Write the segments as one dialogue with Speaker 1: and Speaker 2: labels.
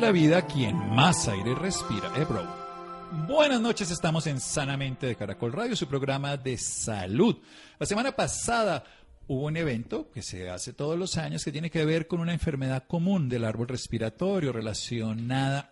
Speaker 1: La vida quien más aire respira. Eh. Buenas noches, estamos en Sanamente de Caracol Radio, su programa de salud. La semana pasada hubo un evento que se hace todos los años que tiene que ver con una enfermedad común del árbol respiratorio relacionada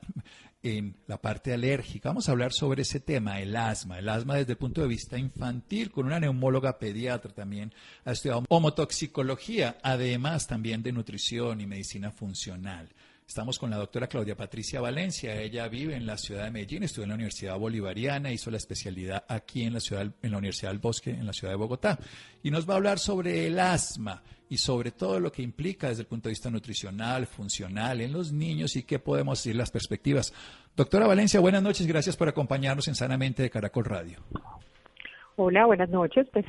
Speaker 1: en la parte alérgica. Vamos a hablar sobre ese tema, el asma, el asma desde el punto de vista infantil, con una neumóloga pediatra también ha estudiado homotoxicología, además también de nutrición y medicina funcional. Estamos con la doctora Claudia Patricia Valencia. Ella vive en la ciudad de Medellín, estudió en la Universidad Bolivariana, hizo la especialidad aquí en la ciudad, en la Universidad del Bosque, en la ciudad de Bogotá. Y nos va a hablar sobre el asma y sobre todo lo que implica desde el punto de vista nutricional, funcional en los niños y qué podemos decir las perspectivas. Doctora Valencia, buenas noches. Gracias por acompañarnos en Sanamente de Caracol Radio.
Speaker 2: Hola, buenas noches. Pues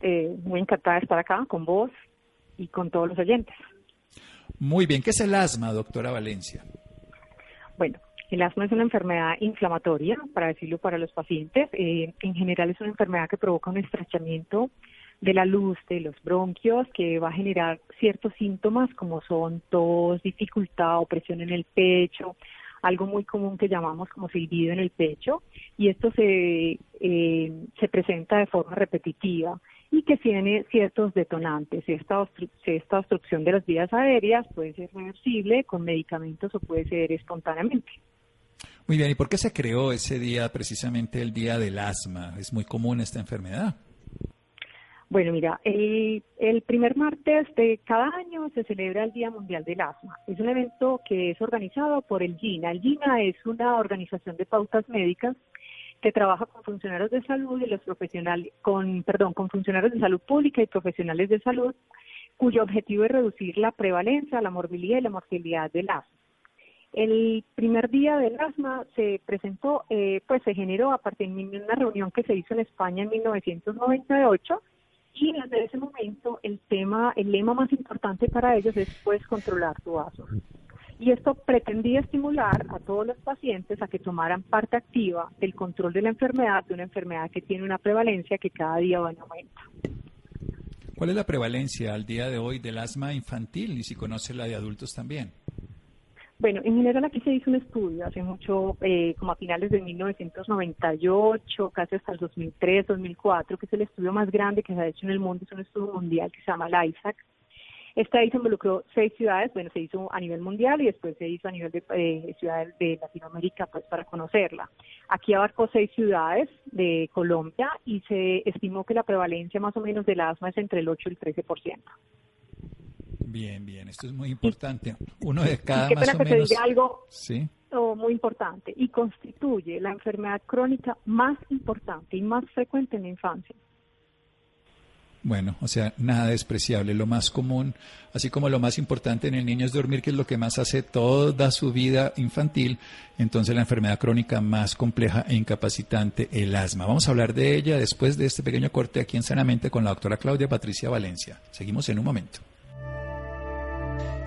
Speaker 2: eh, muy encantada de estar acá con vos y con todos los oyentes.
Speaker 1: Muy bien, ¿qué es el asma, doctora Valencia?
Speaker 2: Bueno, el asma es una enfermedad inflamatoria, para decirlo para los pacientes. Eh, en general es una enfermedad que provoca un estrechamiento de la luz de los bronquios que va a generar ciertos síntomas como son tos, dificultad o presión en el pecho, algo muy común que llamamos como silbido en el pecho y esto se, eh, se presenta de forma repetitiva y que tiene ciertos detonantes. Esta, esta obstrucción de las vías aéreas puede ser reversible con medicamentos o puede ser espontáneamente.
Speaker 1: Muy bien, ¿y por qué se creó ese día, precisamente el día del asma? ¿Es muy común esta enfermedad?
Speaker 2: Bueno, mira, el, el, primer martes de cada año se celebra el Día Mundial del Asma. Es un evento que es organizado por el GINA. El GINA es una organización de pautas médicas que trabaja con funcionarios de salud y los profesionales, con, perdón, con funcionarios de salud pública y profesionales de salud, cuyo objetivo es reducir la prevalencia, la morbilidad y la mortalidad del asma. El primer día del asma se presentó, eh, pues se generó a partir de una reunión que se hizo en España en 1998 y desde ese momento el tema, el lema más importante para ellos es pues controlar tu asma y esto pretendía estimular a todos los pacientes a que tomaran parte activa del control de la enfermedad, de una enfermedad que tiene una prevalencia que cada día va en aumento.
Speaker 1: ¿Cuál es la prevalencia al día de hoy del asma infantil y si conoce la de adultos también?
Speaker 2: Bueno, en general aquí se hizo un estudio hace mucho, eh, como a finales de 1998, casi hasta el 2003, 2004, que es el estudio más grande que se ha hecho en el mundo, es un estudio mundial que se llama LISAC, esta se involucró seis ciudades, bueno, se hizo a nivel mundial y después se hizo a nivel de eh, ciudades de Latinoamérica, pues para conocerla. Aquí abarcó seis ciudades de Colombia y se estimó que la prevalencia más o menos del asma es entre el 8 y el 13%.
Speaker 1: Bien, bien, esto es muy importante. Uno de cada más o
Speaker 2: que
Speaker 1: menos.
Speaker 2: Se diga algo
Speaker 1: sí.
Speaker 2: muy importante y constituye la enfermedad crónica más importante y más frecuente en la infancia.
Speaker 1: Bueno, o sea, nada despreciable. Lo más común, así como lo más importante en el niño es dormir, que es lo que más hace toda su vida infantil, entonces la enfermedad crónica más compleja e incapacitante, el asma. Vamos a hablar de ella después de este pequeño corte aquí en Sanamente con la doctora Claudia Patricia Valencia. Seguimos en un momento.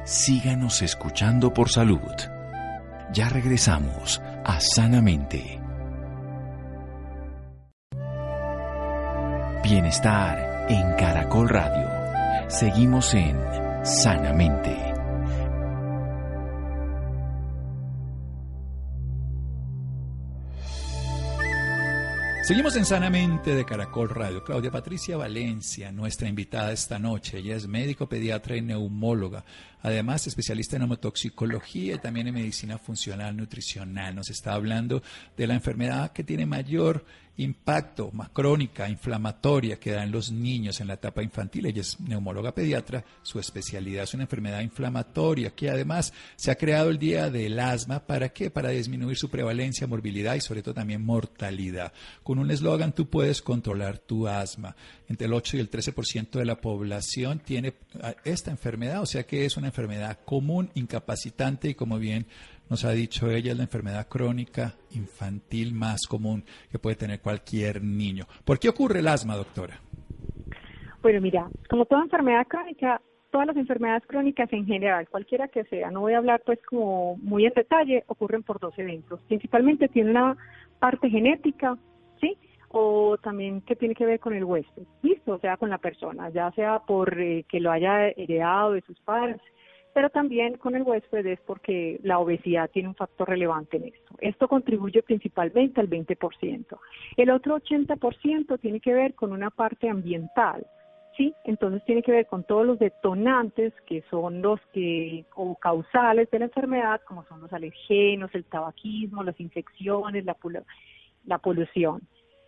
Speaker 3: Síganos escuchando por salud. Ya regresamos a Sanamente. Bienestar en Caracol Radio. Seguimos en Sanamente.
Speaker 1: Seguimos en Sanamente de Caracol Radio. Claudia Patricia Valencia, nuestra invitada esta noche. Ella es médico, pediatra y neumóloga. Además, especialista en homotoxicología y también en medicina funcional nutricional. Nos está hablando de la enfermedad que tiene mayor impacto, más crónica, inflamatoria que da en los niños en la etapa infantil. Ella es neumóloga pediatra, su especialidad es una enfermedad inflamatoria que además se ha creado el día del asma. ¿Para qué? Para disminuir su prevalencia, morbilidad y sobre todo también mortalidad. Con un eslogan tú puedes controlar tu asma. Entre el 8 y el 13% de la población tiene ah, esta enfermedad, o sea que es una enfermedad común, incapacitante y como bien nos ha dicho ella, es la enfermedad crónica infantil más común que puede tener cualquier niño. ¿Por qué ocurre el asma, doctora?
Speaker 2: Bueno, mira, como toda enfermedad crónica, todas las enfermedades crónicas en general, cualquiera que sea, no voy a hablar pues como muy en detalle, ocurren por dos eventos. Principalmente tiene una parte genética, ¿sí? O también que tiene que ver con el huésped, ¿listo? O sea, con la persona, ya sea por eh, que lo haya heredado de sus padres, pero también con el huésped es porque la obesidad tiene un factor relevante en esto. Esto contribuye principalmente al 20%. El otro 80% tiene que ver con una parte ambiental. ¿sí? Entonces tiene que ver con todos los detonantes que son los que, o causales de la enfermedad, como son los alergenos, el tabaquismo, las infecciones, la, la polución.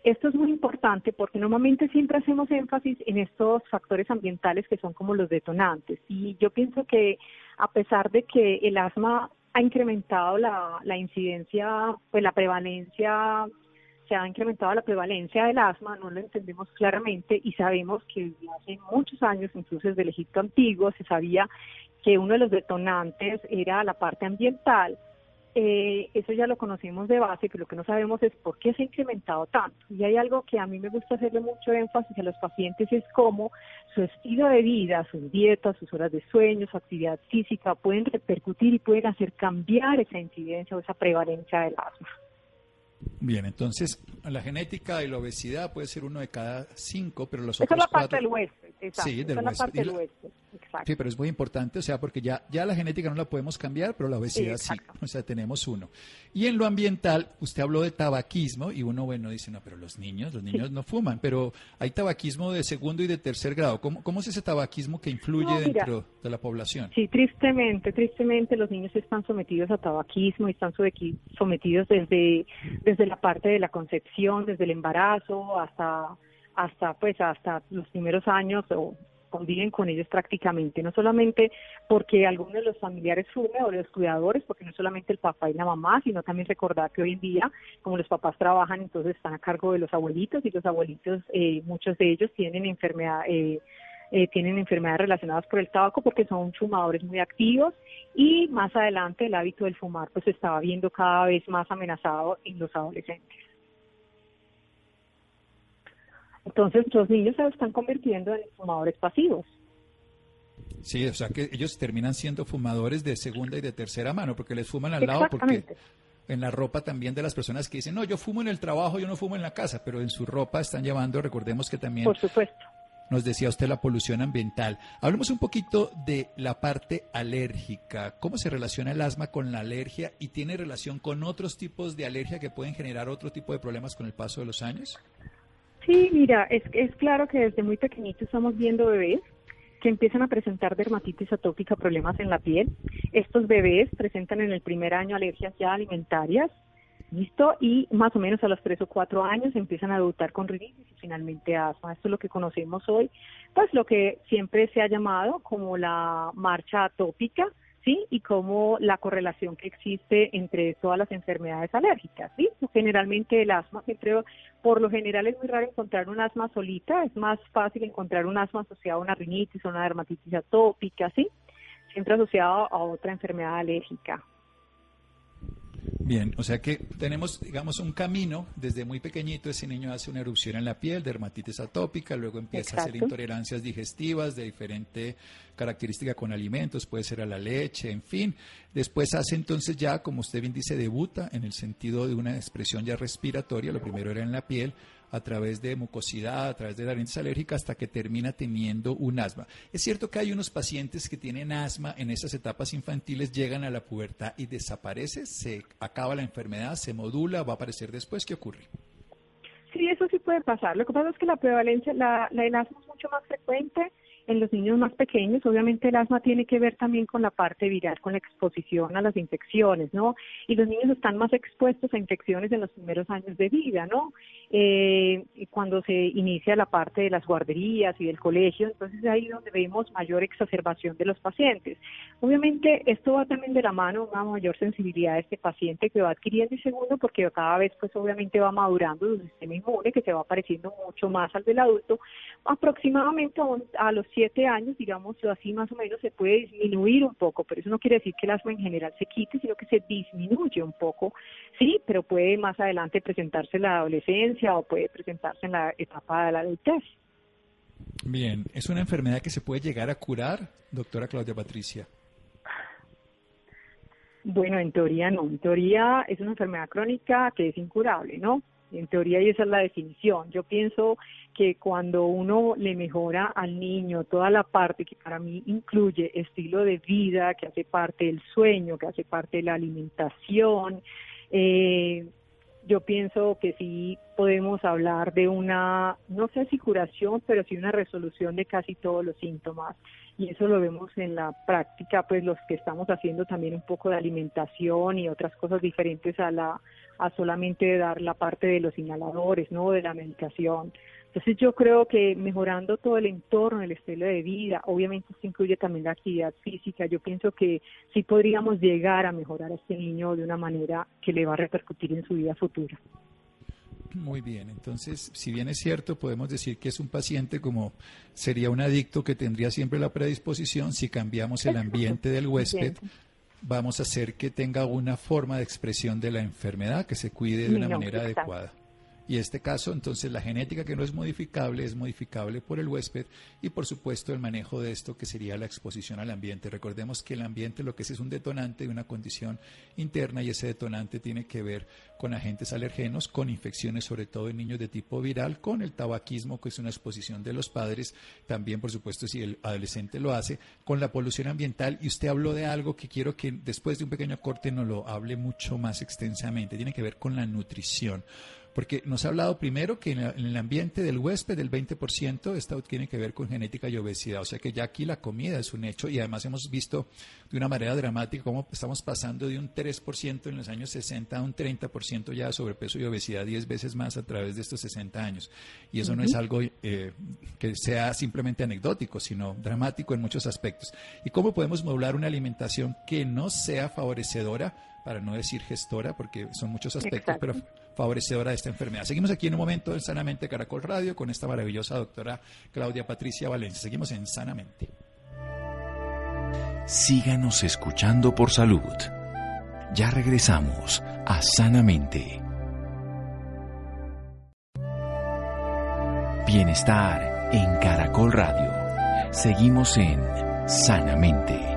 Speaker 2: Esto es muy importante porque normalmente siempre hacemos énfasis en estos factores ambientales que son como los detonantes. Y yo pienso que a pesar de que el asma ha incrementado la, incidencia, pues la prevalencia, se ha incrementado la prevalencia del asma, no lo entendemos claramente y sabemos que hace muchos años, incluso desde el Egipto antiguo, se sabía que uno de los detonantes era la parte ambiental eh, eso ya lo conocemos de base, pero lo que no sabemos es por qué se ha incrementado tanto. Y hay algo que a mí me gusta hacerle mucho énfasis a los pacientes, es cómo su estilo de vida, sus dietas, sus horas de sueño, su actividad física pueden repercutir y pueden hacer cambiar esa incidencia o esa prevalencia del asma.
Speaker 1: Bien, entonces la genética y la obesidad puede ser uno de cada cinco, pero los
Speaker 2: Esa
Speaker 1: otros
Speaker 2: es la parte
Speaker 1: cuatro...
Speaker 2: del huésped, exacto.
Speaker 1: Sí,
Speaker 2: Esa
Speaker 1: del
Speaker 2: es la parte del huésped, exacto.
Speaker 1: Sí, pero es muy importante, o sea, porque ya, ya la genética no la podemos cambiar, pero la obesidad sí. O sea, tenemos uno. Y en lo ambiental, usted habló de tabaquismo y uno, bueno, dice, no, pero los niños, los niños no fuman, pero hay tabaquismo de segundo y de tercer grado. ¿Cómo, cómo es ese tabaquismo que influye
Speaker 2: No, mira.
Speaker 1: dentro de la población?
Speaker 2: Sí, tristemente, tristemente los niños están sometidos a tabaquismo y están sometidos desde, desde la parte de la concepción, desde el embarazo hasta, hasta, pues, hasta los primeros años o conviven con ellos prácticamente, no solamente porque alguno de los familiares fume o los cuidadores, porque no solamente el papá y la mamá, sino también recordar que hoy en día, como los papás trabajan, entonces están a cargo de los abuelitos y los abuelitos, eh, muchos de ellos tienen enfermedad, eh, eh, tienen enfermedades relacionadas por el tabaco porque son fumadores muy activos y más adelante el hábito del fumar pues se estaba viendo cada vez más amenazado en los adolescentes. Entonces los niños se están convirtiendo en fumadores pasivos.
Speaker 1: Sí, o sea, que ellos terminan siendo fumadores de segunda y de tercera mano, porque les fuman al lado, porque en la ropa también de las personas que dicen, no, yo fumo en el trabajo, yo no fumo en la casa, pero en su ropa están llevando, recordemos que también
Speaker 2: Por supuesto.
Speaker 1: nos decía usted la polución ambiental. Hablemos un poquito de la parte alérgica. ¿Cómo se relaciona el asma con la alergia y tiene relación con otros tipos de alergia que pueden generar otro tipo de problemas con el paso de los años?
Speaker 2: Sí, mira, es, es claro que desde muy pequeñito estamos viendo bebés que empiezan a presentar dermatitis atópica, problemas en la piel. Estos bebés presentan en el primer año alergias ya alimentarias, ¿listo? Y más o menos a los tres o cuatro años empiezan a debutar con rinitis y finalmente asma. Esto es lo que conocemos hoy, pues lo que siempre se ha llamado como la marcha atópica, ¿sí? Y como la correlación que existe entre todas las enfermedades alérgicas, ¿sí? Generalmente el asma, siempre, por lo general es muy raro encontrar un asma solita, es más fácil encontrar un asma asociado a una rinitis o una dermatitis atópica, ¿sí? Siempre asociado a otra enfermedad alérgica.
Speaker 1: Bien, o sea que tenemos, digamos, un camino. Desde muy pequeñito ese niño hace una erupción en la piel, dermatitis atópica, luego empieza a hacer intolerancias digestivas de diferente característica con alimentos, puede ser a la leche, en fin. Después hace entonces ya, como usted bien dice, debuta en el sentido de una expresión ya respiratoria. Lo primero era en la piel, a través de mucosidad, a través de la rinitis alérgica, hasta que termina teniendo un asma. Es cierto que hay unos pacientes que tienen asma en esas etapas infantiles, llegan a la pubertad y desaparece, se acaba la enfermedad, se modula, va a aparecer después. ¿Qué ocurre?
Speaker 2: Sí, eso sí puede pasar. Lo que pasa es que la prevalencia, la, la el asma es mucho más frecuente en los niños más pequeños. Obviamente el asma tiene que ver también con la parte viral, con la exposición a las infecciones, ¿no? Y los niños están más expuestos a infecciones en los primeros años de vida, ¿no? Eh, cuando se inicia la parte de las guarderías y del colegio, entonces es ahí donde vemos mayor exacerbación de los pacientes. Obviamente esto va también de la mano una mayor sensibilidad de este paciente que va adquiriendo y segundo porque cada vez pues obviamente va madurando su sistema inmune que se va pareciendo mucho más al del adulto. Aproximadamente a los siete años, digamos así más o menos, se puede disminuir un poco, pero eso no quiere decir que el asma en general se quite, sino que se disminuye un poco, sí, pero puede más adelante presentarse en la adolescencia o puede presentarse en la etapa de la adultez.
Speaker 1: Bien, ¿es una enfermedad que se puede llegar a curar, doctora Claudia Patricia?
Speaker 2: Bueno, en teoría no. En teoría es una enfermedad crónica que es incurable, ¿no? En teoría, y esa es la definición. Yo pienso que cuando uno le mejora al niño toda la parte que para mí incluye estilo de vida, que hace parte del sueño, que hace parte de la alimentación, eh, yo pienso que sí podemos hablar de una, no sé si curación, pero sí una resolución de casi todos los síntomas. Y eso lo vemos en la práctica, pues los que estamos haciendo también un poco de alimentación y otras cosas diferentes a la a solamente dar la parte de los inhaladores, ¿no? De la medicación. Entonces yo creo que mejorando todo el entorno, el estilo de vida, obviamente esto incluye también la actividad física, yo pienso que sí podríamos llegar a mejorar a este niño de una manera que le va a repercutir en su vida futura.
Speaker 1: Muy bien, entonces, si bien es cierto, podemos decir que es un paciente como sería un adicto que tendría siempre la predisposición, si cambiamos el ambiente del huésped, vamos a hacer que tenga una forma de expresión de la enfermedad, que se cuide de una manera adecuada. Y este caso, entonces, la genética que no es modificable es modificable por el huésped y, por supuesto, el manejo de esto que sería la exposición al ambiente. Recordemos que el ambiente lo que es es un detonante de una condición interna y ese detonante tiene que ver con agentes alergenos, con infecciones, sobre todo en niños de tipo viral, con el tabaquismo, que es una exposición de los padres, también, por supuesto, si el adolescente lo hace, con la polución ambiental. Y usted habló de algo que quiero que después de un pequeño corte nos lo hable mucho más extensamente. Tiene que ver con la nutrición porque nos ha hablado primero que en, el ambiente del huésped el 20% esto tiene que ver con genética y obesidad, o sea que ya aquí la comida es un hecho y además hemos visto de una manera dramática cómo estamos pasando de un 3% en los años 60 a un 30% ya de sobrepeso y obesidad 10 veces más a través de estos 60 años. Y eso no es algo eh, que sea simplemente anecdótico, sino dramático en muchos aspectos. ¿Y cómo podemos modular una alimentación que no sea favorecedora? para no decir gestora, porque son muchos aspectos, pero favorecedora de esta enfermedad. Seguimos aquí en un momento en Sanamente Caracol Radio con esta maravillosa doctora Claudia Patricia Valencia. Seguimos en Sanamente.
Speaker 3: Síganos escuchando por salud. Ya regresamos a Sanamente. Bienestar en Caracol Radio. Seguimos en Sanamente.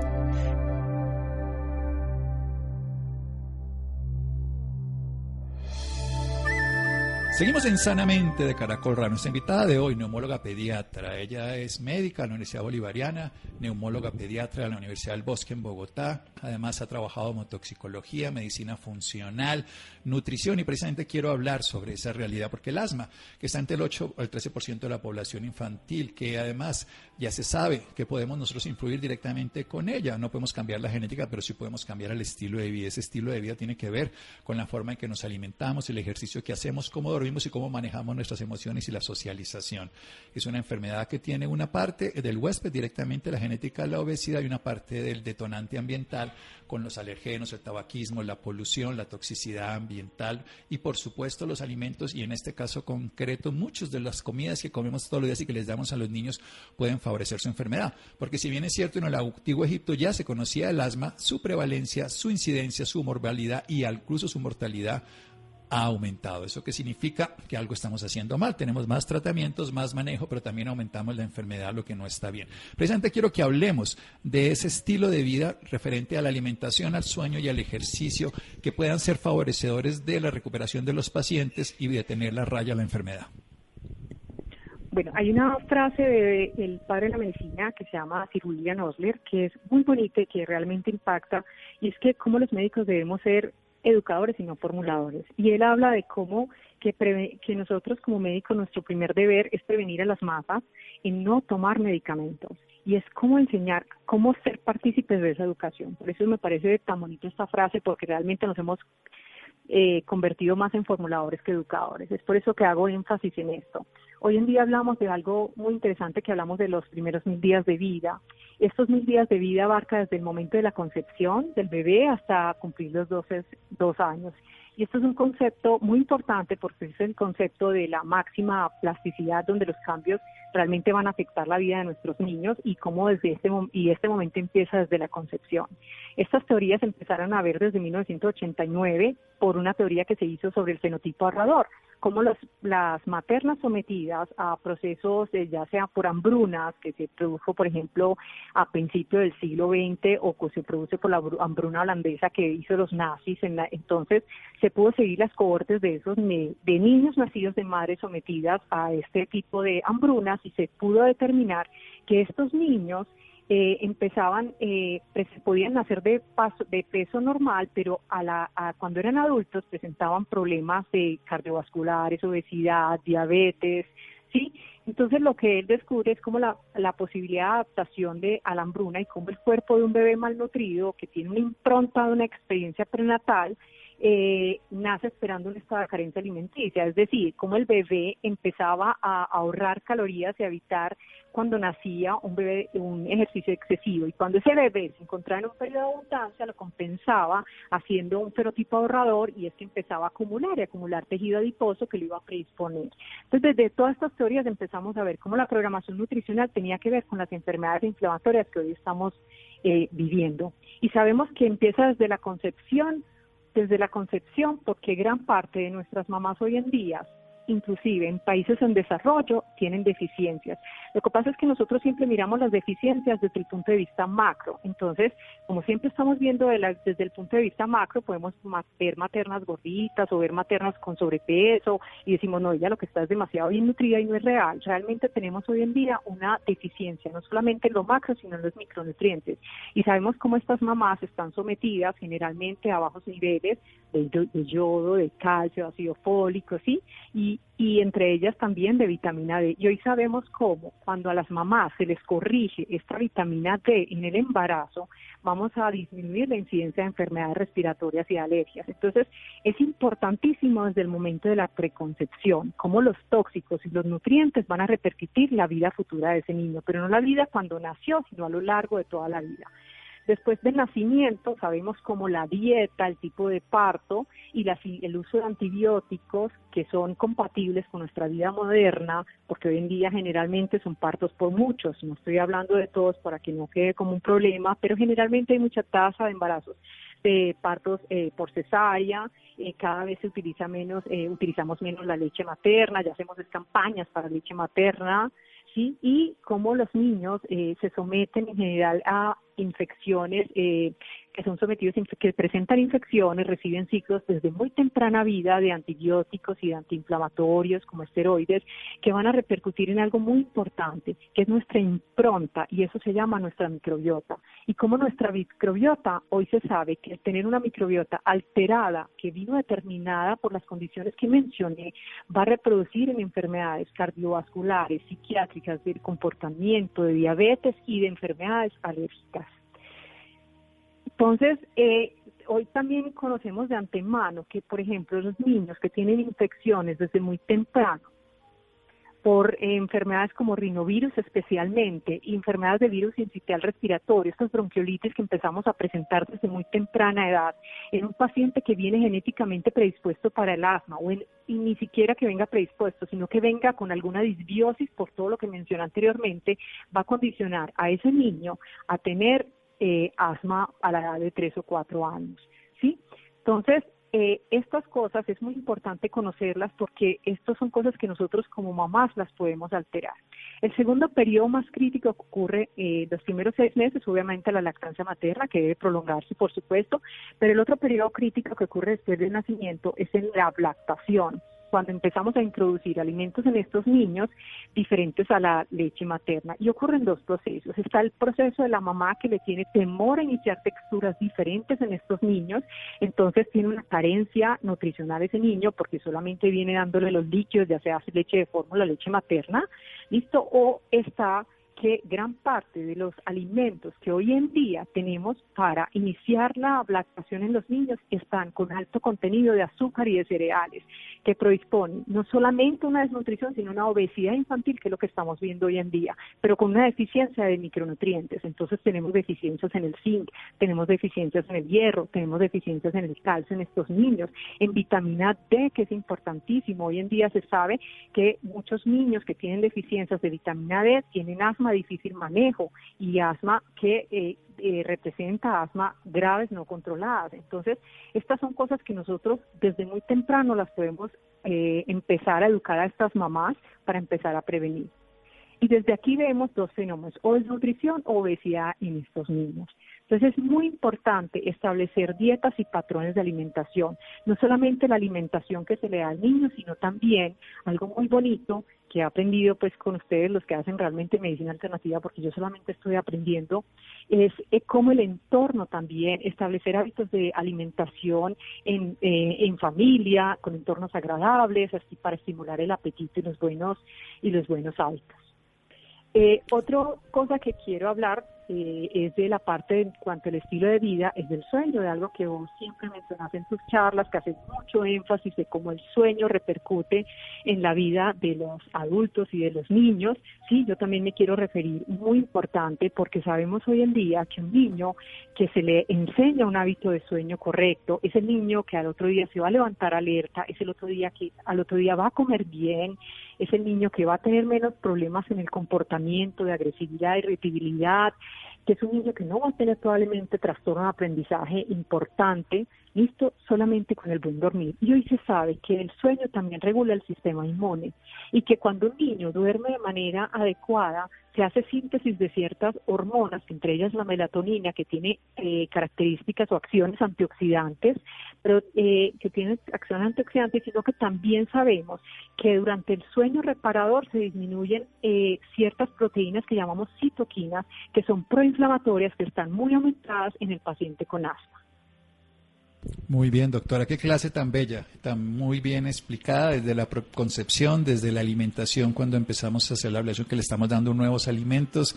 Speaker 1: Seguimos en Sanamente de Caracol Radio. Nuestra invitada de hoy, neumóloga pediatra. Ella es médica de la Universidad Bolivariana, neumóloga pediatra de la Universidad del Bosque en Bogotá. Además ha trabajado como toxicología, medicina funcional, nutrición y precisamente quiero hablar sobre esa realidad porque el asma, que está entre el 8 al 13% de la población infantil, que además ya se sabe que podemos nosotros influir directamente con ella. No podemos cambiar la genética, pero sí podemos cambiar el estilo de vida. Ese estilo de vida tiene que ver con la forma en que nos alimentamos, el ejercicio que hacemos, cómo dormimos y cómo manejamos nuestras emociones y la socialización. Es una enfermedad que tiene una parte del huésped directamente la genética de la obesidad y una parte del detonante ambiental con los alergenos, el tabaquismo, la polución, la toxicidad ambiental y por supuesto los alimentos y en este caso concreto muchas de las comidas que comemos todos los días y que les damos a los niños pueden favorecer su enfermedad. Porque si bien es cierto en el antiguo Egipto ya se conocía el asma, su prevalencia, su incidencia, su mortalidad y incluso su mortalidad ha aumentado. ¿Eso qué significa? Que algo estamos haciendo mal. Tenemos más tratamientos, más manejo, pero también aumentamos la enfermedad, lo que no está bien. Precisamente quiero que hablemos de ese estilo de vida referente a la alimentación, al sueño y al ejercicio que puedan ser favorecedores de la recuperación de los pacientes y de tener la raya la enfermedad.
Speaker 2: Bueno, hay una frase del padre de la medicina que se llama Sir William Osler, que es muy bonita y que realmente impacta, y es que cómo los médicos debemos ser educadores y no formuladores. Y él habla de cómo que, que nosotros como médicos nuestro primer deber es prevenir a las masas en no tomar medicamentos. Y es cómo enseñar, cómo ser partícipes de esa educación. Por eso me parece tan bonita esta frase, porque realmente nos hemos eh, convertido más en formuladores que educadores. Es por eso que hago énfasis en esto. Hoy en día hablamos de algo muy interesante que hablamos de los primeros mil días de vida. Estos mil días de vida abarca desde el momento de la concepción del bebé hasta cumplir los 12, dos años. Y esto es un concepto muy importante porque es el concepto de la máxima plasticidad donde los cambios realmente van a afectar la vida de nuestros niños y cómo desde este y este momento empieza desde la concepción. Estas teorías empezaron a ver desde 1989 por una teoría que se hizo sobre el fenotipo ahorrador, como las maternas sometidas a procesos ya sea por hambrunas que se produjo por ejemplo a principios del siglo XX o que se produce por la hambruna holandesa que hizo los nazis en la, entonces se pudo seguir las cohortes de esos de niños nacidos de madres sometidas a este tipo de hambrunas y se pudo determinar que estos niños eh, empezaban, eh, pues, podían nacer de, paso, de peso normal, pero a la, cuando eran adultos presentaban problemas de cardiovasculares, obesidad, diabetes, ¿sí? Entonces lo que él descubre es como la, la posibilidad de adaptación de a la hambruna y cómo el cuerpo de un bebé malnutrido que tiene una impronta de una experiencia prenatal eh, nace esperando un estado de carencia alimenticia, es decir, como el bebé empezaba a ahorrar calorías y a evitar cuando nacía un bebé un ejercicio excesivo y cuando ese bebé se encontraba en un periodo de abundancia lo compensaba haciendo un fenotipo ahorrador y es que empezaba a acumular y acumular tejido adiposo que lo iba a predisponer. Entonces, desde todas estas teorías empezamos a ver cómo la programación nutricional tenía que ver con las enfermedades inflamatorias que hoy estamos eh, viviendo. Y sabemos que empieza desde la concepción desde la concepción, porque gran parte de nuestras mamás hoy en día inclusive en países en desarrollo, tienen deficiencias. Lo que pasa es que nosotros siempre miramos las deficiencias desde el punto de vista macro. Entonces, como siempre estamos viendo desde el punto de vista macro, podemos ver maternas gorditas o ver maternas con sobrepeso y decimos, no, ella lo que está es demasiado bien nutrida y no es real. Realmente tenemos hoy en día una deficiencia, no solamente en lo macro, sino en los micronutrientes. Y sabemos cómo estas mamás están sometidas generalmente a bajos niveles de, de yodo, de calcio, ácido fólico, ¿sí? Y, y entre ellas también de vitamina D. Y hoy sabemos cómo cuando a las mamás se les corrige esta vitamina D en el embarazo, vamos a disminuir la incidencia de enfermedades respiratorias y alergias. Entonces, es importantísimo desde el momento de la preconcepción cómo los tóxicos y los nutrientes van a repercutir la vida futura de ese niño, pero no la vida cuando nació, sino a lo largo de toda la vida. Después del nacimiento sabemos como la dieta, el tipo de parto y el uso de antibióticos que son compatibles con nuestra vida moderna, porque hoy en día generalmente son partos por muchos, no estoy hablando de todos para que no quede como un problema, pero generalmente hay mucha tasa de embarazos de partos eh, por cesárea, eh, cada vez se utiliza menos, eh, utilizamos menos la leche materna, ya hacemos campañas para leche materna, ¿sí? Y cómo los niños se someten en general a infecciones eh, son sometidos, que presentan infecciones, reciben ciclos desde muy temprana vida de antibióticos y de antiinflamatorios como esteroides, que van a repercutir en algo muy importante, que es nuestra impronta, y eso se llama nuestra microbiota. Y como nuestra microbiota, hoy se sabe que el tener una microbiota alterada, que vino determinada por las condiciones que mencioné, va a reproducir en enfermedades cardiovasculares, psiquiátricas, del comportamiento, de diabetes y de enfermedades alérgicas. Entonces, eh, hoy también conocemos de antemano que, por ejemplo, los niños que tienen infecciones desde muy temprano, por enfermedades como rinovirus especialmente, enfermedades de virus incitial respiratorio, estas bronquiolitis que empezamos a presentar desde muy temprana edad, en un paciente que viene genéticamente predispuesto para el asma, o y ni siquiera que venga predispuesto, sino que venga con alguna disbiosis por todo lo que mencioné anteriormente, va a condicionar a ese niño a tener eh, asma a la edad de tres o cuatro años, ¿sí? Entonces, eh, estas cosas es muy importante conocerlas porque estas son cosas que nosotros como mamás las podemos alterar. El segundo periodo más crítico que ocurre eh, los primeros seis meses, obviamente la lactancia materna, que debe prolongarse, por supuesto, pero el otro periodo crítico que ocurre después del nacimiento es en la lactación. Cuando empezamos a introducir alimentos en estos niños diferentes a la leche materna. Y ocurren dos procesos. Está el proceso de la mamá que le tiene temor a iniciar texturas diferentes en estos niños, entonces tiene una carencia nutricional ese niño porque solamente viene dándole los líquidos, ya sea leche de fórmula, leche materna, ¿listo? O está que gran parte de los alimentos que hoy en día tenemos para iniciar la lactación en los niños están con alto contenido de azúcar y de cereales, que predisponen no solamente una desnutrición, sino una obesidad infantil, que es lo que estamos viendo hoy en día, pero con una deficiencia de micronutrientes. Entonces tenemos deficiencias en el zinc, tenemos deficiencias en el hierro, tenemos deficiencias en el calcio en estos niños, en vitamina D, que es importantísimo. Hoy en día se sabe que muchos niños que tienen deficiencias de vitamina D tienen asma difícil manejo y asma que eh, eh, representa asma graves no controladas. Entonces, estas son cosas que nosotros desde muy temprano las podemos eh, empezar a educar a estas mamás para empezar a prevenir. Y desde aquí vemos dos fenómenos, o desnutrición o obesidad en estos niños. Entonces es muy importante establecer dietas y patrones de alimentación, no solamente la alimentación que se le da al niño, sino también algo muy bonito que he aprendido pues con ustedes los que hacen realmente medicina alternativa, porque yo solamente estoy aprendiendo, es eh, cómo el entorno también, establecer hábitos de alimentación en, eh, en familia, con entornos agradables, así para estimular el apetito y los buenos y los buenos hábitos. Eh, otra cosa que quiero hablar eh, es de la parte en cuanto al estilo de vida, es del sueño, de algo que vos siempre mencionas en tus charlas, que haces mucho énfasis de cómo el sueño repercute en la vida de los adultos y de los niños. Sí, yo también me quiero referir, muy importante, porque sabemos hoy en día que un niño que se le enseña un hábito de sueño correcto es el niño que al otro día se va a levantar alerta, es el otro día que al otro día va a comer bien, es el niño que va a tener menos problemas en el comportamiento de agresividad, irritabilidad, que es un niño que no va a tener probablemente trastorno de aprendizaje importante, listo, solamente con el buen dormir. Y hoy se sabe que el sueño también regula el sistema inmune y que cuando un niño duerme de manera adecuada, se hace síntesis de ciertas hormonas, entre ellas la melatonina, que tiene eh, características o acciones antioxidantes, pero eh, que tiene acciones antioxidantes, sino que también sabemos que durante el sueño reparador se disminuyen eh, ciertas proteínas que llamamos citoquinas, que son proinflamatorias, que están muy aumentadas en el paciente con asma.
Speaker 1: Muy bien, doctora. Qué clase tan bella, tan muy bien explicada desde la concepción, desde la alimentación, cuando empezamos a hacer la ablación, que le estamos dando nuevos alimentos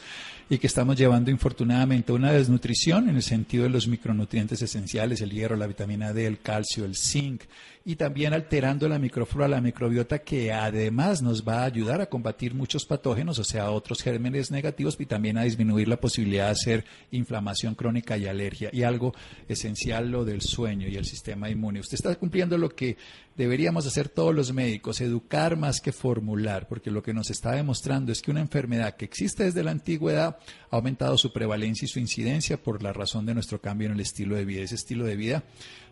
Speaker 1: y que estamos llevando infortunadamente una desnutrición en el sentido de los micronutrientes esenciales, el hierro, la vitamina D, el calcio, el zinc, y también alterando la microflora, la microbiota, que además nos va a ayudar a combatir muchos patógenos, o sea, otros gérmenes negativos, y también a disminuir la posibilidad de hacer inflamación crónica y alergia. Y algo esencial, lo del sueño y el sistema inmune. Usted está cumpliendo lo que deberíamos hacer todos los médicos, educar más que formular, porque lo que nos está demostrando es que una enfermedad que existe desde la antigüedad ha aumentado su prevalencia y su incidencia por la razón de nuestro cambio en el estilo de vida. Ese estilo de vida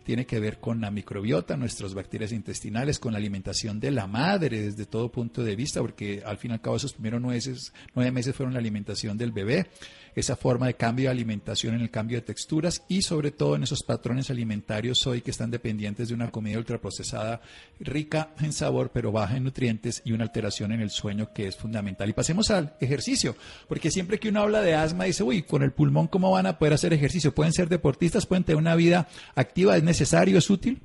Speaker 1: tiene que ver con la microbiota, nuestras bacterias intestinales, con la alimentación de la madre desde todo punto de vista, porque al fin y al cabo esos primeros nueve meses, fueron la alimentación del bebé, esa forma de cambio de alimentación en el cambio de texturas y sobre todo en esos patrones alimentarios hoy que están dependientes de una comida ultraprocesada rica en sabor pero baja en nutrientes y una alteración en el sueño que es fundamental. Y pasemos al ejercicio, porque siempre que uno habla de asma dice, uy, con el pulmón, ¿cómo van a poder hacer ejercicio? Pueden ser deportistas, pueden tener una vida activa, ¿es necesario, es útil?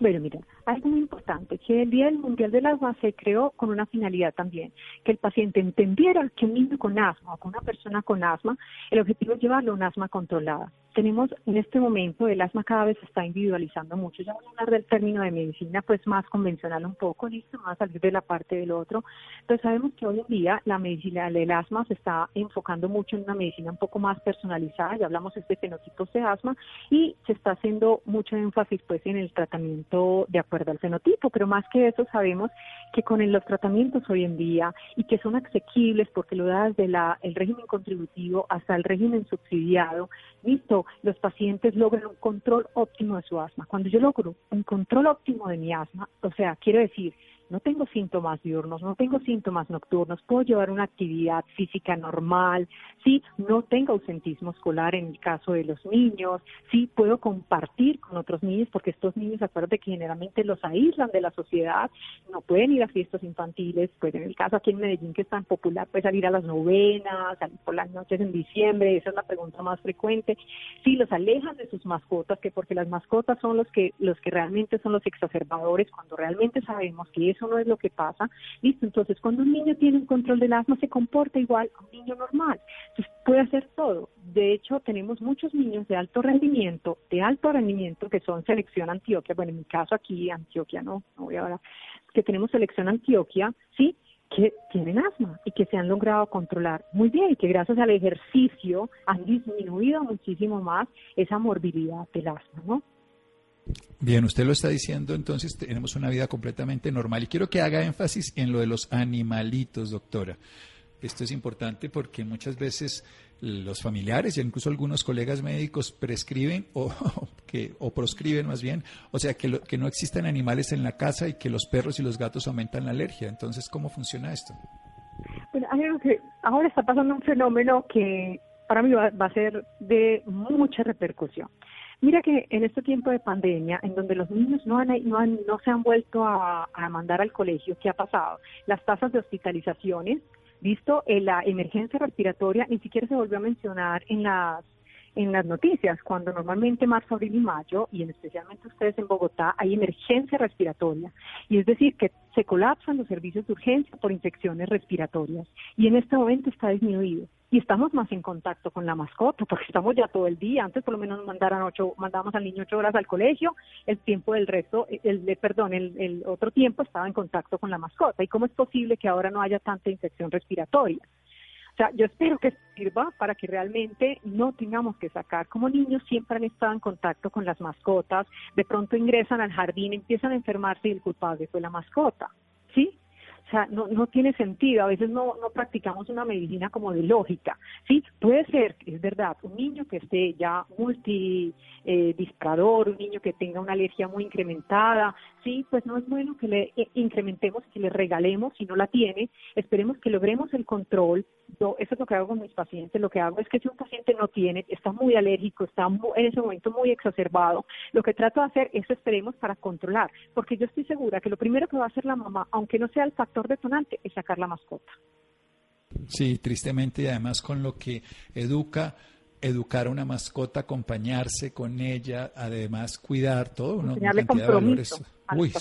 Speaker 2: Bueno, mira, algo muy importante, que el Día del Mundial del Asma se creó con una finalidad también, que el paciente entendiera que un niño con asma o con una persona con asma, el objetivo es llevarlo a un asma controlada tenemos en este momento el asma cada vez se está individualizando mucho. Ya voy a hablar del término de medicina pues más convencional un poco, listo, más salir de la parte del otro. Pero sabemos que hoy en día la medicina del asma se está enfocando mucho en una medicina un poco más personalizada, ya hablamos de fenotipos de asma y se está haciendo mucho énfasis pues en el tratamiento de acuerdo al fenotipo, pero más que eso sabemos que con los tratamientos hoy en día y que son asequibles porque lo da desde la, el régimen contributivo hasta el régimen subsidiado, listo, los pacientes logran un control óptimo de su asma. Cuando yo logro un control óptimo de mi asma, o sea, quiero decir no tengo síntomas diurnos, no tengo síntomas nocturnos, puedo llevar una actividad física normal, sí, no tengo ausentismo escolar en el caso de los niños, sí, puedo compartir con otros niños, porque estos niños, acuérdate que generalmente los aíslan de la sociedad, no pueden ir a fiestas infantiles, pues en el caso aquí en Medellín que es tan popular, pues salir a las novenas, salir por las noches en diciembre, esa es la pregunta más frecuente, sí, los alejan de sus mascotas, que porque las mascotas son los que, los que realmente son los exacerbadores, cuando realmente sabemos que eso no es lo que pasa, listo, entonces cuando un niño tiene un control del asma se comporta igual a un niño normal, entonces puede hacer todo, de hecho tenemos muchos niños de alto rendimiento, de alto rendimiento que son selección Antioquia, bueno en mi caso aquí Antioquia no, no voy a hablar, que tenemos selección Antioquia, sí, que tienen asma y que se han logrado controlar muy bien y que gracias al ejercicio han disminuido muchísimo más esa morbilidad del asma, ¿no?
Speaker 1: Bien, usted lo está diciendo, entonces tenemos una vida completamente normal. Y quiero que haga énfasis en lo de los animalitos, doctora. Esto es importante porque muchas veces los familiares y incluso algunos colegas médicos prescriben o, que, o proscriben más bien, o sea, que, que no existen animales en la casa y que los perros y los gatos aumentan la alergia. Entonces, ¿cómo funciona esto?
Speaker 2: Bueno, ahora está pasando un fenómeno que para mí va a ser de mucha repercusión. Mira que en este tiempo de pandemia, en donde los niños no, han, no, han, no se han vuelto a, mandar al colegio, ¿qué ha pasado? Las tasas de hospitalizaciones, visto en la emergencia respiratoria, ni siquiera se volvió a mencionar en las en las noticias, cuando normalmente marzo, abril y mayo, y en especialmente ustedes en Bogotá, hay emergencia respiratoria. Y es decir, que se colapsan los servicios de urgencia por infecciones respiratorias. Y en este momento está disminuido y estamos más en contacto con la mascota, porque estamos ya todo el día. Antes por lo menos mandaran ocho, mandamos al niño ocho horas al colegio, el tiempo del resto, el, perdón, el, el otro tiempo estaba en contacto con la mascota. ¿Y cómo es posible que ahora no haya tanta infección respiratoria? O sea, yo espero que sirva para que realmente no tengamos que sacar. Como niños siempre han estado en contacto con las mascotas, de pronto ingresan al jardín, empiezan a enfermarse y el culpable fue la mascota, ¿sí? O sea, no, no tiene sentido. A veces no, no practicamos una medicina como de lógica. Sí, puede ser, es verdad, un niño que esté ya multidisparador, eh, un niño que tenga una alergia muy incrementada, sí, pues no es bueno que le eh, incrementemos, que le regalemos si no la tiene. Esperemos que logremos el control. Yo, eso es lo que hago con mis pacientes. Lo que hago es que si un paciente no tiene, está muy alérgico, está en ese momento muy exacerbado, lo que trato de hacer es esperemos para controlar, porque yo estoy segura que lo primero que va a hacer la mamá, aunque no sea el factor detonante es sacar la mascota.
Speaker 1: Sí, tristemente y además con lo que educa educar a una mascota, acompañarse con ella, además cuidar todo, una cantidad de valores. Uy,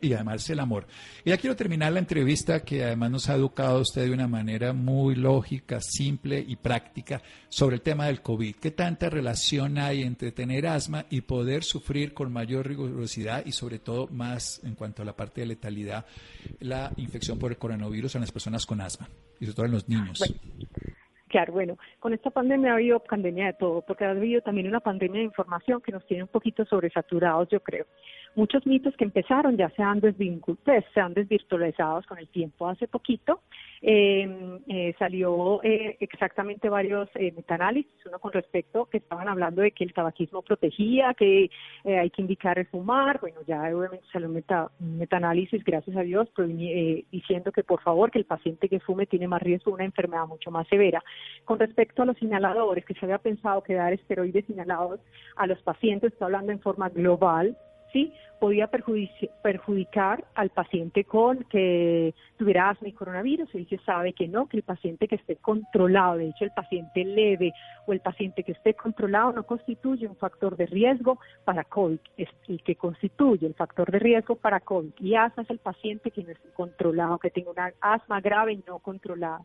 Speaker 1: y además el amor. Y ya quiero terminar la entrevista que además nos ha educado usted de una manera muy lógica, simple y práctica sobre el tema del COVID. ¿Qué tanta relación hay entre tener asma y poder sufrir con mayor rigurosidad y sobre todo más en cuanto a la parte de letalidad la infección por el coronavirus en las personas con asma y sobre todo en los niños?
Speaker 2: Claro, bueno, con esta pandemia ha habido pandemia de todo, porque ha habido también una pandemia de información que nos tiene un poquito sobresaturados, yo creo muchos mitos que empezaron ya se han, pues, se han desvirtualizado con el tiempo. Hace poquito em, eh, salió eh, exactamente varios eh, metaanálisis, uno con respecto que estaban hablando de que el tabaquismo protegía, que eh, hay que indicar el fumar, bueno, ya obviamente salió un meta, metaanálisis, gracias a Dios, pues, diciendo que por favor que el paciente que fume tiene más riesgo de una enfermedad mucho más severa. Con respecto a los inhaladores, que se había pensado que dar esteroides inhalados a los pacientes, está hablando en forma global, ¿sí? podía perjudicar al paciente con que tuviera asma y coronavirus. Y se sabe que no, que el paciente que esté controlado, de hecho el paciente leve o el paciente que esté controlado no constituye un factor de riesgo para COVID, es el que constituye el factor de riesgo para COVID. Y asma es el paciente que no esté controlado, que tenga una asma grave no controlada.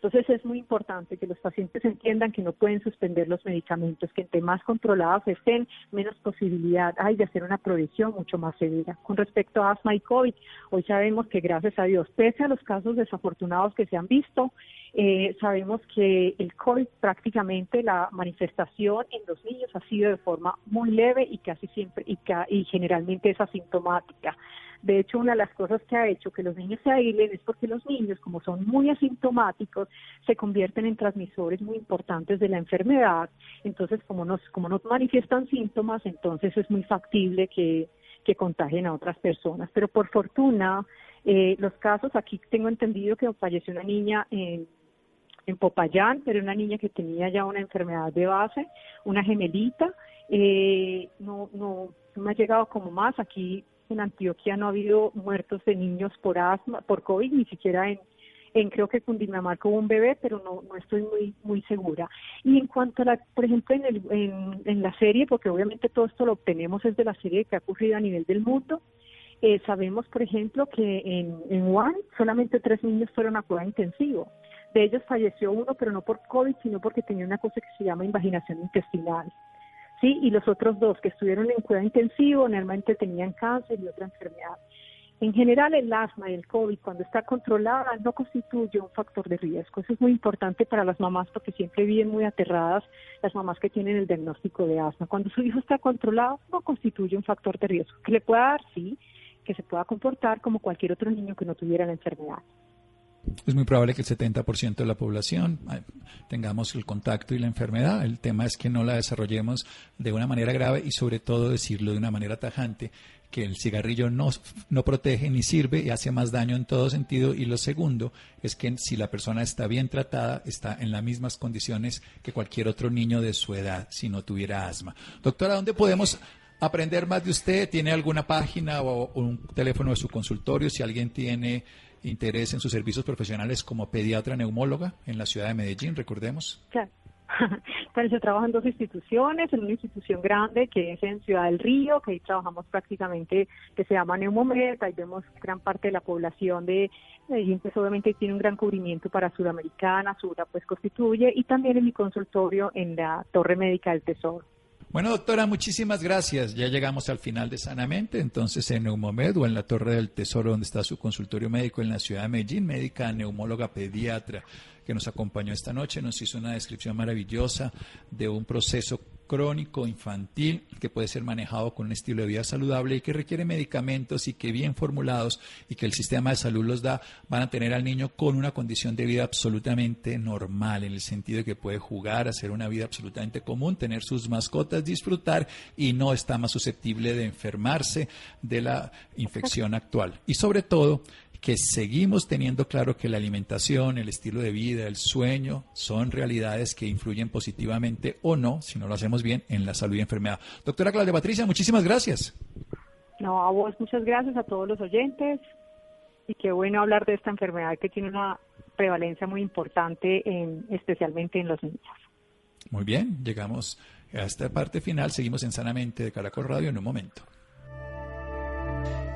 Speaker 2: Entonces es muy importante que los pacientes entiendan que no pueden suspender los medicamentos, que entre más controlados estén, menos posibilidad hay de hacer una progresión mucho más severa. Con respecto a asma y COVID, hoy sabemos que gracias a Dios, pese a los casos desafortunados que se han visto, eh, sabemos que el COVID prácticamente la manifestación en los niños ha sido de forma muy leve y casi siempre y, y generalmente es asintomática. De hecho, una de las cosas que ha hecho que los niños se aíslen es porque los niños, como son muy asintomáticos, se convierten en transmisores muy importantes de la enfermedad. Entonces, como nos, como no manifiestan síntomas, entonces es muy factible que, que contagien a otras personas. Pero por fortuna, eh, los casos, aquí tengo entendido que falleció una niña en, en Popayán, pero una niña que tenía ya una enfermedad de base, una gemelita. Eh, no, no, no me ha llegado como más. Aquí en Antioquia no ha habido muertos de niños por asma, por COVID, ni siquiera en, en creo que Cundinamarca hubo un bebé, pero no, no estoy muy muy segura. Y en cuanto a la, por ejemplo, en, el, en, en la serie, porque obviamente todo esto lo obtenemos es de la serie que ha ocurrido a nivel del mundo, eh, sabemos, por ejemplo, que en, en Wuhan solamente tres niños fueron a cuidado intensivo. De ellos falleció uno, pero no por COVID, sino porque tenía una cosa que se llama invaginación intestinal. ¿Sí? Y los otros dos que estuvieron en cuidado intensivo normalmente tenían cáncer y otra enfermedad. En general, el asma y el COVID, cuando está controlada, no constituye un factor de riesgo. Eso es muy importante para las mamás porque siempre viven muy aterradas las mamás que tienen el diagnóstico de asma. Cuando su hijo está controlado, no constituye un factor de riesgo. Que le pueda dar, sí, que se pueda comportar como cualquier otro niño que no tuviera la enfermedad.
Speaker 1: Es muy probable que el 70% de la población eh, tengamos el contacto y la enfermedad. El tema es que no la desarrollemos de una manera grave y sobre todo decirlo de una manera tajante que el cigarrillo no, no protege ni sirve y hace más daño en todo sentido. Y lo segundo es que si la persona está bien tratada, está en las mismas condiciones que cualquier otro niño de su edad si no tuviera asma. Doctora, ¿dónde podemos aprender más de usted? ¿Tiene alguna página o un teléfono de su consultorio? Si alguien tiene interés en sus servicios profesionales como pediatra neumóloga en la ciudad de Medellín, recordemos.
Speaker 2: Claro. Bueno, yo trabajo en dos instituciones, en una institución grande que es en Ciudad del Río, que ahí trabajamos prácticamente, que se llama Neumomed, ahí vemos gran parte de la población de Medellín, pues obviamente tiene un gran cubrimiento para Sudamericana, Sura pues constituye, y también en mi consultorio en la Torre Médica del Tesoro.
Speaker 1: Bueno, doctora, muchísimas gracias. Ya llegamos al final de Sanamente, entonces en Neumomed o en la Torre del Tesoro, donde está su consultorio médico en la ciudad de Medellín, médica neumóloga pediatra que nos acompañó esta noche, nos hizo una descripción maravillosa de un proceso crónico infantil que puede ser manejado con un estilo de vida saludable y que requiere medicamentos y que bien formulados y que el sistema de salud los da, van a tener al niño con una condición de vida absolutamente normal, en el sentido de que puede jugar, hacer una vida absolutamente común, tener sus mascotas, disfrutar y no está más susceptible de enfermarse de la infección actual. Y sobre todo, que seguimos teniendo claro que la alimentación, el estilo de vida, el sueño son realidades que influyen positivamente o no, si no lo hacemos bien, en la salud y enfermedad. Doctora Claudia Patricia, muchísimas gracias.
Speaker 2: No, a vos muchas gracias a todos los oyentes y qué bueno hablar de esta enfermedad que tiene una prevalencia muy importante, en, especialmente en los niños.
Speaker 1: Muy bien, llegamos a esta parte final, seguimos en Sanamente de Caracol Radio en un momento.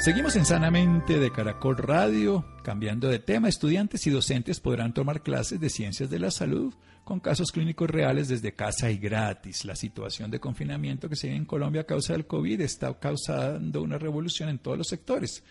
Speaker 1: Seguimos en Sanamente de Caracol Radio. Cambiando de tema, estudiantes y docentes podrán tomar clases de ciencias de la salud con casos clínicos reales desde casa y gratis. La situación de confinamiento que se vive en Colombia a causa del COVID está causando una revolución en todos los sectores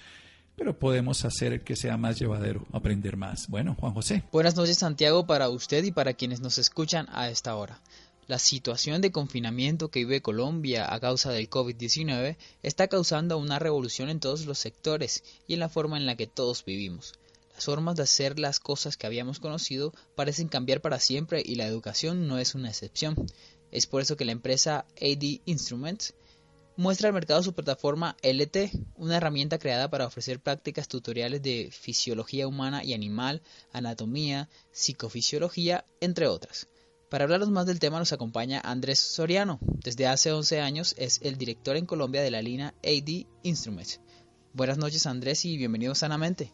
Speaker 1: pero podemos hacer que sea más llevadero, aprender más. Bueno, Juan José.
Speaker 4: Buenas noches, Santiago, para usted y para quienes nos escuchan a esta hora. La situación de confinamiento que vive Colombia a causa del COVID-19 está causando una revolución en todos los sectores y en la forma en la que todos vivimos. Las formas de hacer las cosas que habíamos conocido parecen cambiar para siempre y la educación no es una excepción. Es por eso que la empresa AD Instruments muestra al mercado su plataforma LT, una herramienta creada para ofrecer prácticas tutoriales de fisiología humana y animal, anatomía, psicofisiología, entre otras. Para hablarnos más del tema nos acompaña Andrés Soriano. Desde hace 11 años es el director en Colombia de la línea AD Instruments. Buenas noches Andrés y bienvenido sanamente.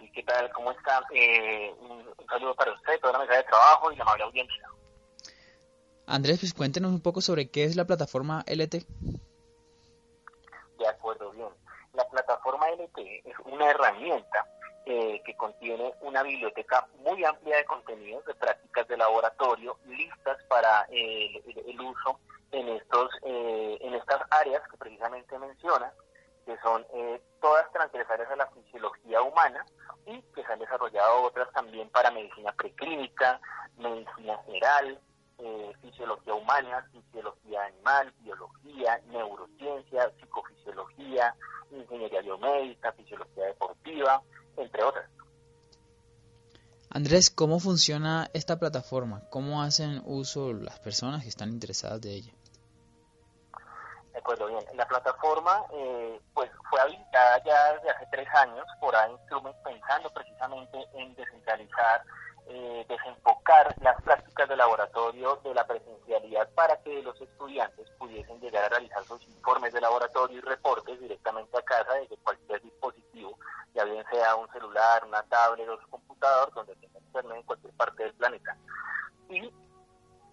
Speaker 5: Sí, ¿qué tal? ¿Cómo está? Eh, un, saludo para usted, toda la mesa de trabajo y la amable audiencia.
Speaker 4: Andrés, pues cuéntenos un poco sobre qué es la plataforma LT.
Speaker 5: De acuerdo, bien. La plataforma LT es una herramienta eh, que contiene una biblioteca muy amplia de contenidos de prácticas de laboratorio listas para el, uso en estos eh, en estas áreas que precisamente menciona que son eh, todas transversales a la fisiología humana y que se han desarrollado otras también para medicina preclínica, medicina general, eh, fisiología humana, fisiología animal, biología, neurociencia, psicofisiología, ingeniería biomédica, fisiología deportiva, entre otras.
Speaker 4: Andrés, ¿cómo funciona esta plataforma? ¿Cómo hacen uso las personas que están interesadas de ella?
Speaker 5: De acuerdo, bien. La plataforma eh, pues fue habilitada ya desde hace tres años por A-Instruments pensando precisamente en descentralizar, eh, desenfocar las prácticas de laboratorio de la presencialidad para que los estudiantes pudiesen llegar a realizar sus informes de laboratorio y reportes directamente a casa desde cualquier dispositivo, ya bien sea un celular, una tablet o un computador, donde tenga internet en cualquier parte del planeta. Y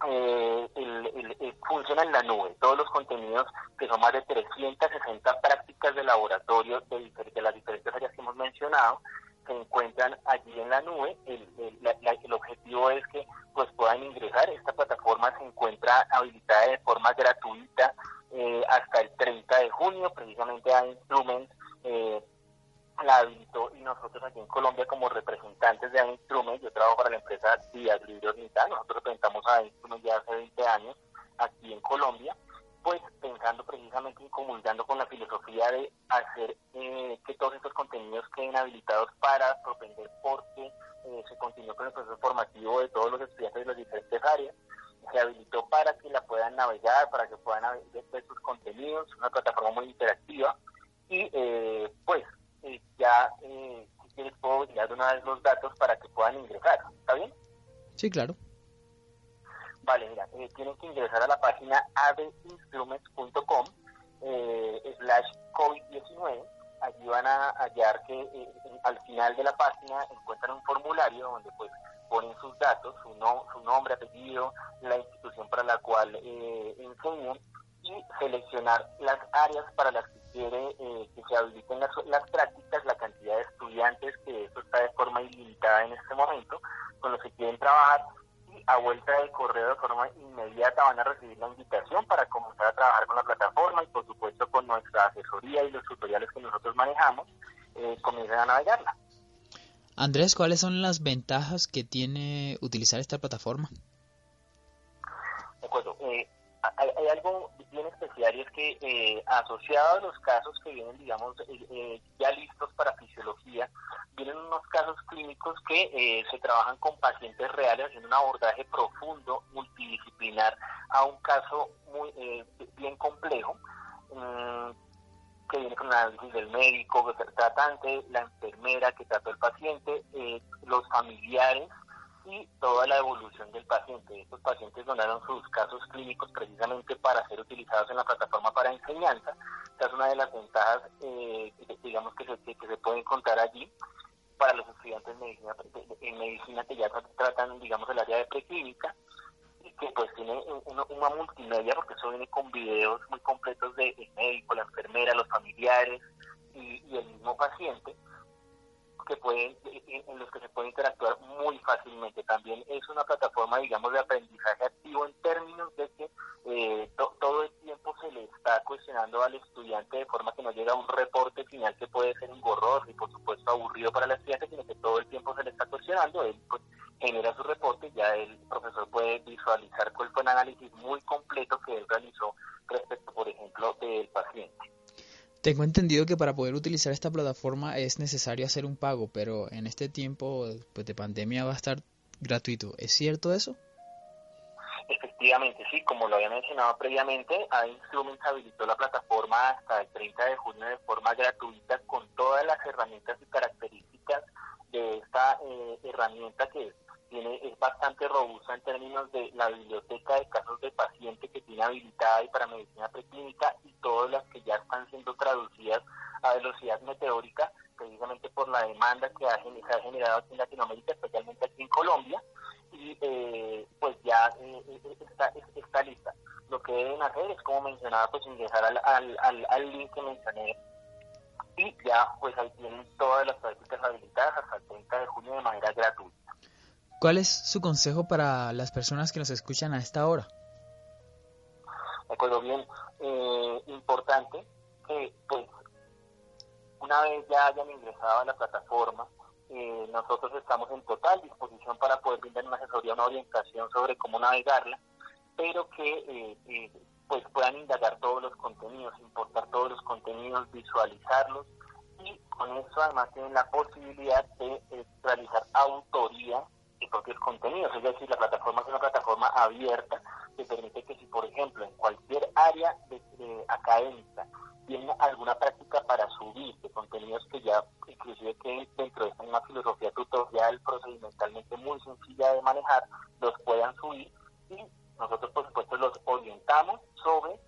Speaker 5: eh, el, funciona en la nube. Todos los contenidos, que son más de 360 prácticas de laboratorio de las diferentes áreas que hemos mencionado, se encuentran allí en la nube. El, el, objetivo es que pues puedan ingresar. Esta plataforma se encuentra habilitada de forma gratuita eh, hasta el 30 de junio. Precisamente a Instruments eh, la habilitó y nosotros aquí en Colombia como representantes de Instruments, yo trabajo para la empresa Díaz Libre nosotros representamos a Instruments ya hace 20 años aquí en Colombia, pues pensando precisamente y comulgando con la filosofía de hacer eh, que todos estos contenidos queden habilitados para propender porque eh, se continúe con el proceso formativo de todos los estudiantes de las diferentes áreas se habilitó para que la puedan navegar, para que puedan ver sus contenidos, una plataforma muy interactiva y eh, pues eh, ya eh, si quieres puedo dar una vez los datos para que puedan ingresar. ¿Está bien?
Speaker 4: Sí, claro.
Speaker 5: Vale, mira, eh, tienen que ingresar a la página abinstruments.com eh, slash COVID-19. Allí van a hallar que eh, al final de la página encuentran un formulario donde pues ponen sus datos, su, no, su nombre, apellido, la institución para la cual enseñan y seleccionar las áreas para las que quiere eh, que se habiliten las, las, prácticas, la cantidad de estudiantes, que eso está de forma ilimitada en este momento, con los que quieren trabajar a vuelta del correo de forma inmediata van a recibir la invitación para comenzar a trabajar con la plataforma y por supuesto con nuestra asesoría y los tutoriales que nosotros manejamos, eh, comienzan a navegarla.
Speaker 4: Andrés, ¿cuáles son las ventajas que tiene utilizar esta plataforma?
Speaker 5: De acuerdo. Eh, hay, algo bien especial y es que eh, asociado a los casos que vienen, digamos, eh, eh, ya listos para fisiología, vienen unos casos clínicos que se trabajan con pacientes reales haciendo un abordaje profundo, multidisciplinar, a un caso muy bien complejo. Mm, que viene con el análisis del médico, el tratante, la enfermera que trató el paciente, los familiares, y toda la evolución del paciente. Estos pacientes donaron sus casos clínicos precisamente para ser utilizados en la plataforma para enseñanza. Esta es una de las ventajas, eh, digamos, que se, que se puede encontrar allí para los estudiantes de medicina, en medicina que ya tratan, digamos, el área de preclínica y que pues tiene una, una multimedia porque eso viene con videos muy completos del médico, la enfermera, los familiares y el mismo paciente que pueden, en los que se puede interactuar muy fácilmente. También es una plataforma, digamos, de aprendizaje activo en términos de que eh, todo el tiempo se le está cuestionando al estudiante de forma que no llega un reporte final que puede ser engorroso y por supuesto aburrido para el estudiante, sino que todo el tiempo se le está cuestionando. Él pues, genera su reporte, ya el profesor puede visualizar cuál fue el análisis muy completo que él realizó respecto, por ejemplo, del paciente.
Speaker 4: Tengo entendido que para poder utilizar esta plataforma es necesario hacer un pago, pero en este tiempo pues, de pandemia va a estar gratuito. ¿Es cierto eso?
Speaker 5: Efectivamente, sí, como lo había mencionado previamente, A-Instruments habilitó la plataforma hasta el 30 de junio de forma gratuita con todas las herramientas y características de esta eh, herramienta que tiene, es bastante robusta en términos de la biblioteca de casos de paciente que tiene habilitada y para medicina preclínica y todas las que ya están siendo traducidas a velocidad meteórica, precisamente por la demanda que ha, se ha generado aquí en Latinoamérica, especialmente aquí en Colombia, y eh, pues ya eh, eh, está, está lista. Lo que deben hacer es, como mencionaba, pues ingresar al, al, al, link que mencioné y ya pues ahí tienen todas las prácticas habilitadas hasta el 30 de junio de manera gratuita.
Speaker 4: ¿Cuál es su consejo para las personas que nos escuchan a esta hora?
Speaker 5: De acuerdo, bien. Eh, importante que pues una vez ya hayan ingresado a la plataforma, eh, nosotros estamos en total disposición para poder brindar una asesoría, una orientación sobre cómo navegarla, pero que eh, eh, pues puedan indagar todos los contenidos, importar todos los contenidos, visualizarlos y con eso además tienen la posibilidad de realizar autoría de propios contenidos, es decir, la plataforma es una plataforma abierta que permite que si por ejemplo en cualquier área de académica tienen alguna práctica para subir de contenidos que ya inclusive que dentro de una filosofía tutorial procedimentalmente muy sencilla de manejar, los puedan subir. Y nosotros por supuesto los orientamos sobre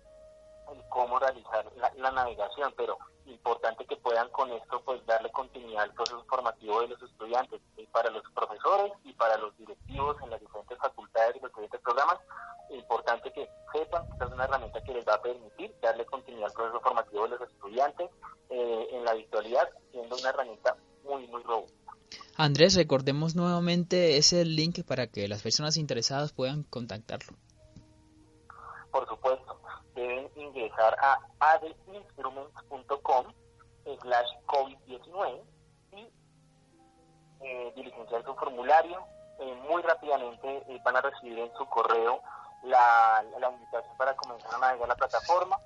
Speaker 5: cómo realizar la, navegación, pero importante que puedan con esto pues darle continuidad al proceso formativo de los estudiantes, y para los profesores y para los directivos en las diferentes facultades y los diferentes programas, importante que sepan que esta es una herramienta que les va a permitir darle continuidad al proceso formativo de los estudiantes eh, en la virtualidad, siendo una herramienta muy, muy robusta.
Speaker 4: Andrés, recordemos nuevamente ese link para que las personas interesadas puedan contactarlo.
Speaker 5: Por supuesto, ingresar a adinstruments.com slash COVID-19 y eh, diligenciar su formulario. Eh, muy rápidamente eh, van a recibir en su correo la, invitación para comenzar a navegar la plataforma.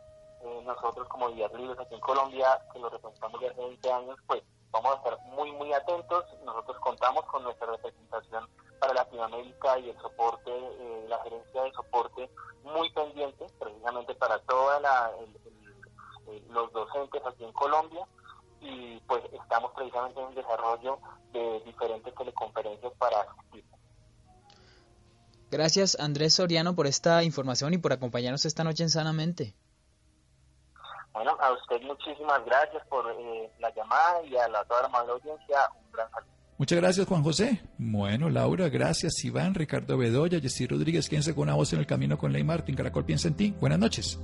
Speaker 5: Nosotros como Días Libres aquí en Colombia, que lo representamos ya hace 20 años, pues vamos a estar muy, muy atentos. Nosotros contamos con nuestra representación para Latinoamérica y el soporte, eh, la gerencia de soporte muy pendiente, precisamente para todos los docentes aquí en Colombia. Y pues estamos precisamente en desarrollo de diferentes teleconferencias para asistir.
Speaker 4: Gracias Andrés Soriano por esta información y por acompañarnos esta noche en Sanamente.
Speaker 5: Bueno, a usted muchísimas gracias por eh, la llamada y a la, toda la amable audiencia un gran saludo.
Speaker 1: Muchas gracias, Juan José. Bueno, Laura, gracias. Iván, Ricardo Bedoya, Jessy Rodríguez, quédense con una voz en el camino con Ley Martín. Caracol piensa en ti. Buenas noches.